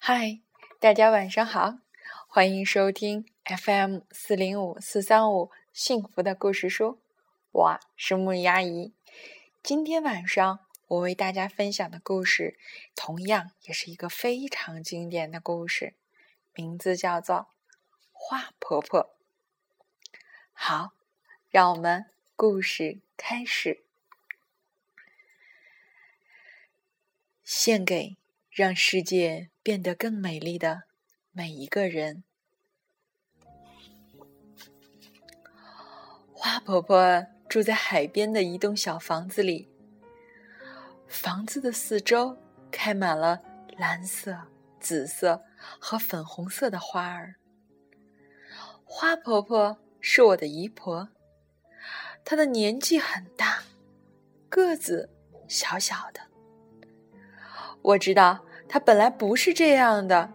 嗨，大家晚上好，欢迎收听 FM 四零五四三五幸福的故事书，我是木鱼阿姨。今天晚上我为大家分享的故事，同样也是一个非常经典的故事，名字叫做《花婆婆》。好，让我们故事开始，献给。让世界变得更美丽的每一个人。花婆婆住在海边的一栋小房子里，房子的四周开满了蓝色、紫色和粉红色的花儿。花婆婆是我的姨婆，她的年纪很大，个子小小的。我知道。他本来不是这样的。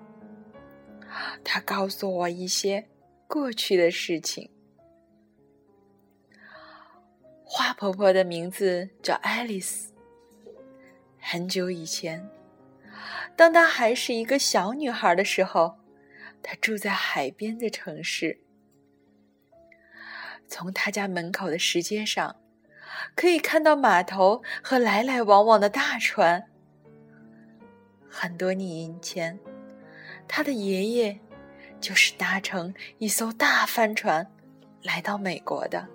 他告诉我一些过去的事情。花婆婆的名字叫爱丽丝。很久以前，当她还是一个小女孩的时候，她住在海边的城市。从她家门口的石阶上，可以看到码头和来来往往的大船。很多年前，他的爷爷就是搭乘一艘大帆船来到美国的。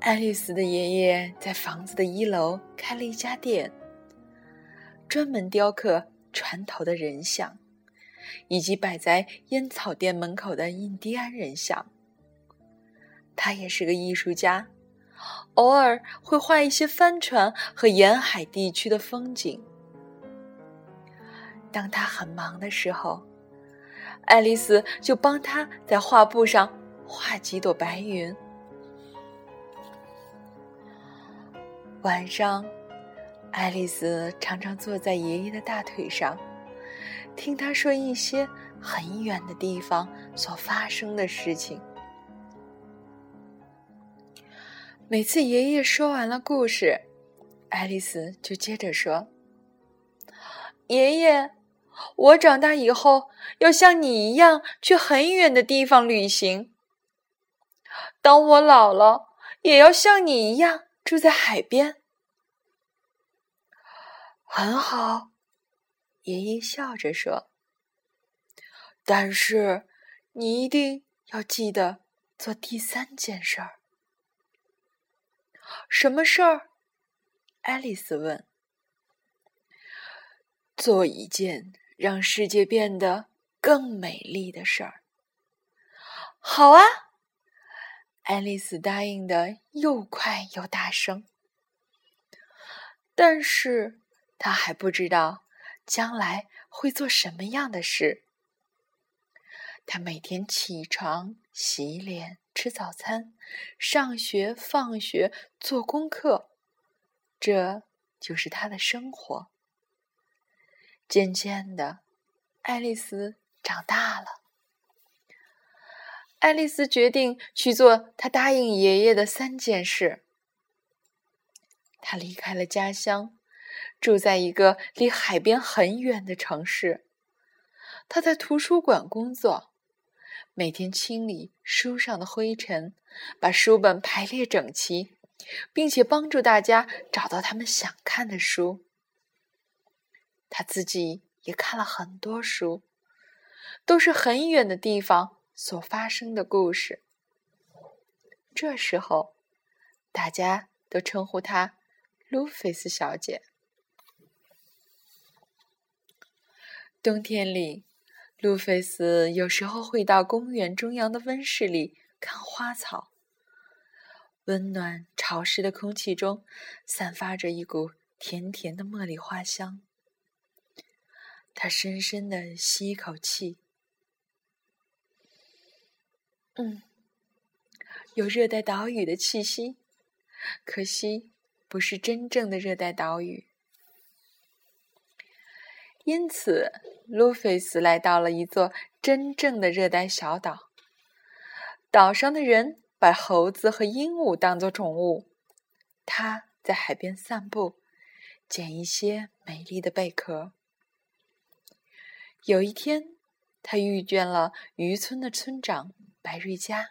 爱丽丝的爷爷在房子的一楼开了一家店，专门雕刻船头的人像，以及摆在烟草店门口的印第安人像。他也是个艺术家。偶尔会画一些帆船和沿海地区的风景。当他很忙的时候，爱丽丝就帮他在画布上画几朵白云。晚上，爱丽丝常常坐在爷爷的大腿上，听他说一些很远的地方所发生的事情。每次爷爷说完了故事，爱丽丝就接着说：“爷爷，我长大以后要像你一样去很远的地方旅行。当我老了，也要像你一样住在海边。”很好，爷爷笑着说：“但是你一定要记得做第三件事儿。”什么事儿？爱丽丝问。做一件让世界变得更美丽的事儿。好啊！爱丽丝答应的又快又大声。但是她还不知道将来会做什么样的事。她每天起床、洗脸。吃早餐，上学、放学，做功课，这就是他的生活。渐渐的，爱丽丝长大了。爱丽丝决定去做她答应爷爷的三件事。她离开了家乡，住在一个离海边很远的城市。她在图书馆工作。每天清理书上的灰尘，把书本排列整齐，并且帮助大家找到他们想看的书。他自己也看了很多书，都是很远的地方所发生的故事。这时候，大家都称呼她路菲斯小姐。冬天里。路菲斯有时候会到公园中央的温室里看花草。温暖潮湿的空气中散发着一股甜甜的茉莉花香。他深深的吸一口气，嗯，有热带岛屿的气息，可惜不是真正的热带岛屿。因此，路菲斯来到了一座真正的热带小岛。岛上的人把猴子和鹦鹉当作宠物。他在海边散步，捡一些美丽的贝壳。有一天，他遇见了渔村的村长白瑞佳。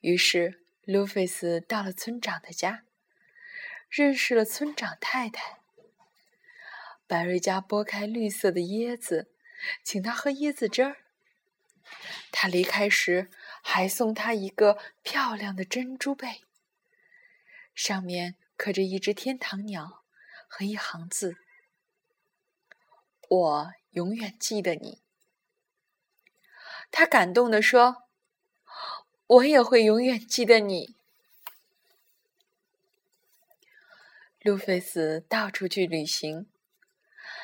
于是，路费斯到了村长的家，认识了村长太太。白瑞家剥开绿色的椰子，请他喝椰子汁儿。他离开时，还送他一个漂亮的珍珠贝，上面刻着一只天堂鸟和一行字：“我。”永远记得你，他感动地说：“我也会永远记得你。”路费斯到处去旅行，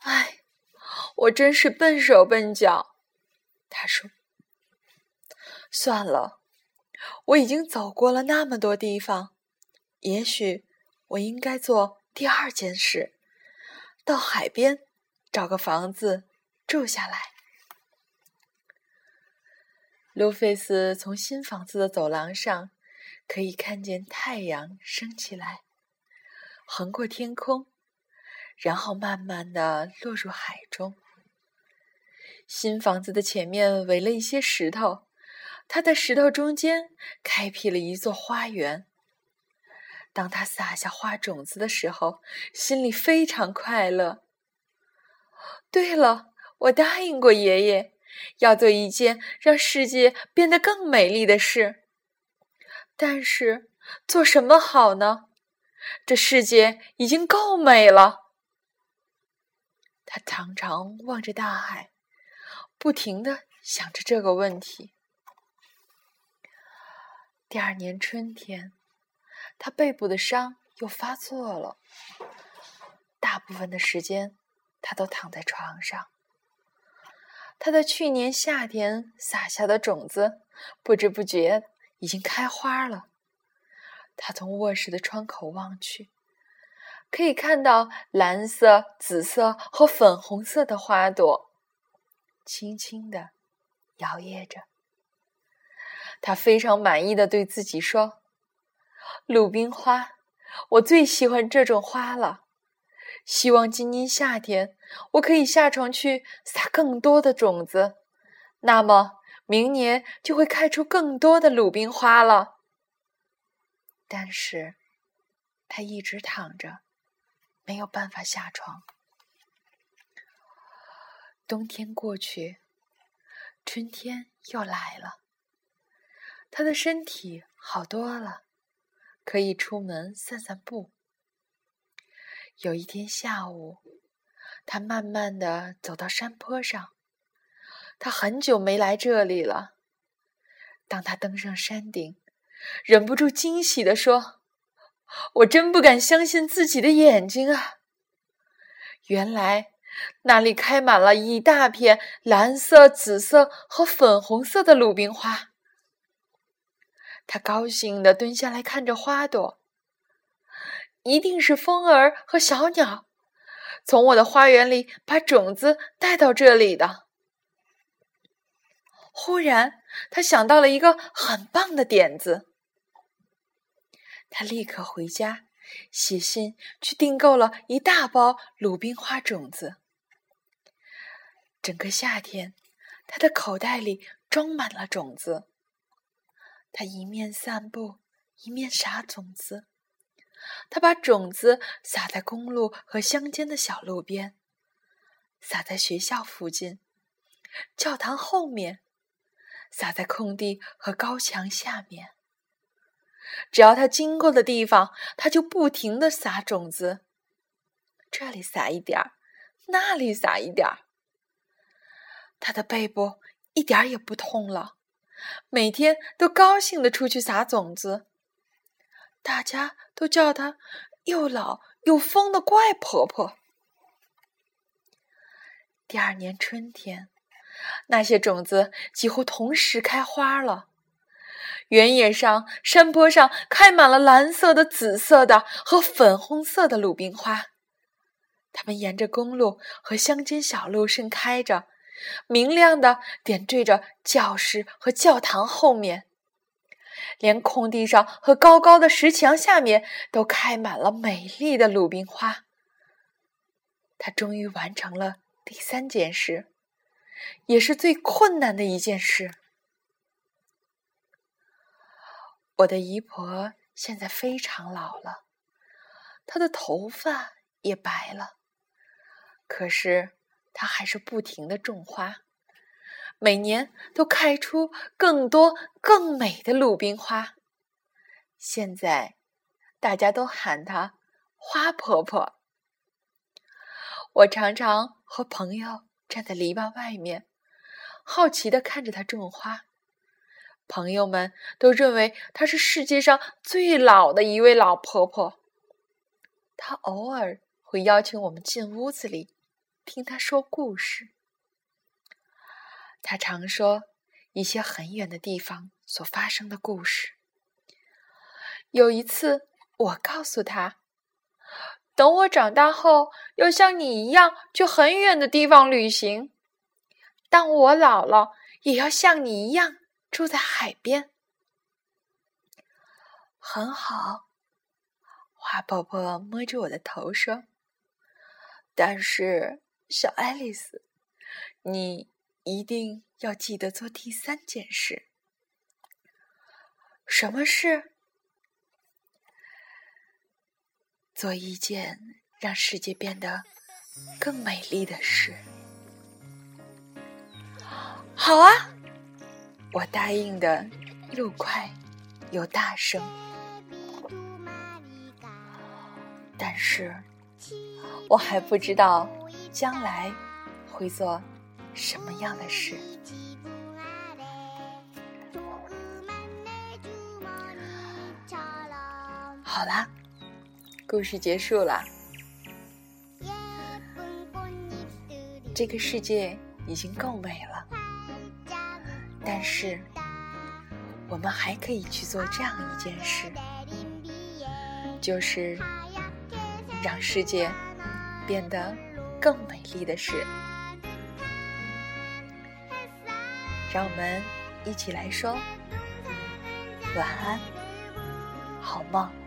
哎，我真是笨手笨脚，他说。算了，我已经走过了那么多地方，也许我应该做第二件事：到海边找个房子。住下来。路费斯从新房子的走廊上可以看见太阳升起来，横过天空，然后慢慢的落入海中。新房子的前面围了一些石头，他在石头中间开辟了一座花园。当他撒下花种子的时候，心里非常快乐。对了。我答应过爷爷，要做一件让世界变得更美丽的事。但是做什么好呢？这世界已经够美了。他常常望着大海，不停的想着这个问题。第二年春天，他背部的伤又发作了。大部分的时间，他都躺在床上。他在去年夏天撒下的种子，不知不觉已经开花了。他从卧室的窗口望去，可以看到蓝色、紫色和粉红色的花朵，轻轻的摇曳着。他非常满意的对自己说：“鲁冰花，我最喜欢这种花了。”希望今年夏天我可以下床去撒更多的种子，那么明年就会开出更多的鲁冰花了。但是，他一直躺着，没有办法下床。冬天过去，春天又来了，他的身体好多了，可以出门散散步。有一天下午，他慢慢的走到山坡上。他很久没来这里了。当他登上山顶，忍不住惊喜的说：“我真不敢相信自己的眼睛啊！原来那里开满了一大片蓝色、紫色和粉红色的鲁冰花。”他高兴地蹲下来看着花朵。一定是风儿和小鸟从我的花园里把种子带到这里的。忽然，他想到了一个很棒的点子。他立刻回家，写信去订购了一大包鲁冰花种子。整个夏天，他的口袋里装满了种子。他一面散步，一面撒种子。他把种子撒在公路和乡间的小路边，撒在学校附近、教堂后面，撒在空地和高墙下面。只要它经过的地方，它就不停的撒种子。这里撒一点儿，那里撒一点儿。他的背部一点也不痛了，每天都高兴的出去撒种子。大家都叫他又老又疯的怪婆婆。第二年春天，那些种子几乎同时开花了。原野上、山坡上开满了蓝色的、紫色的和粉红色的鲁冰花，它们沿着公路和乡间小路盛开着，明亮的点缀着教室和教堂后面。连空地上和高高的石墙下面都开满了美丽的鲁冰花。他终于完成了。第三件事，也是最困难的一件事。我的姨婆现在非常老了，她的头发也白了，可是她还是不停的种花，每年都开出更多更美的鲁冰花。现在大家都喊她花婆婆。我常常和朋友站在篱笆外面，好奇的看着她种花。朋友们都认为她是世界上最老的一位老婆婆。她偶尔会邀请我们进屋子里，听她说故事。她常说一些很远的地方所发生的故事。有一次，我告诉她。等我长大后，要像你一样去很远的地方旅行。当我老了，也要像你一样住在海边。很好，花婆婆摸着我的头说：“但是，小爱丽丝，你一定要记得做第三件事。什么事？”做一件让世界变得更美丽的事。好啊，我答应的又快又大声。但是，我还不知道将来会做什么样的事。好啦。故事结束了，这个世界已经够美了，但是我们还可以去做这样一件事，就是让世界变得更美丽的事。让我们一起来说晚安，好梦。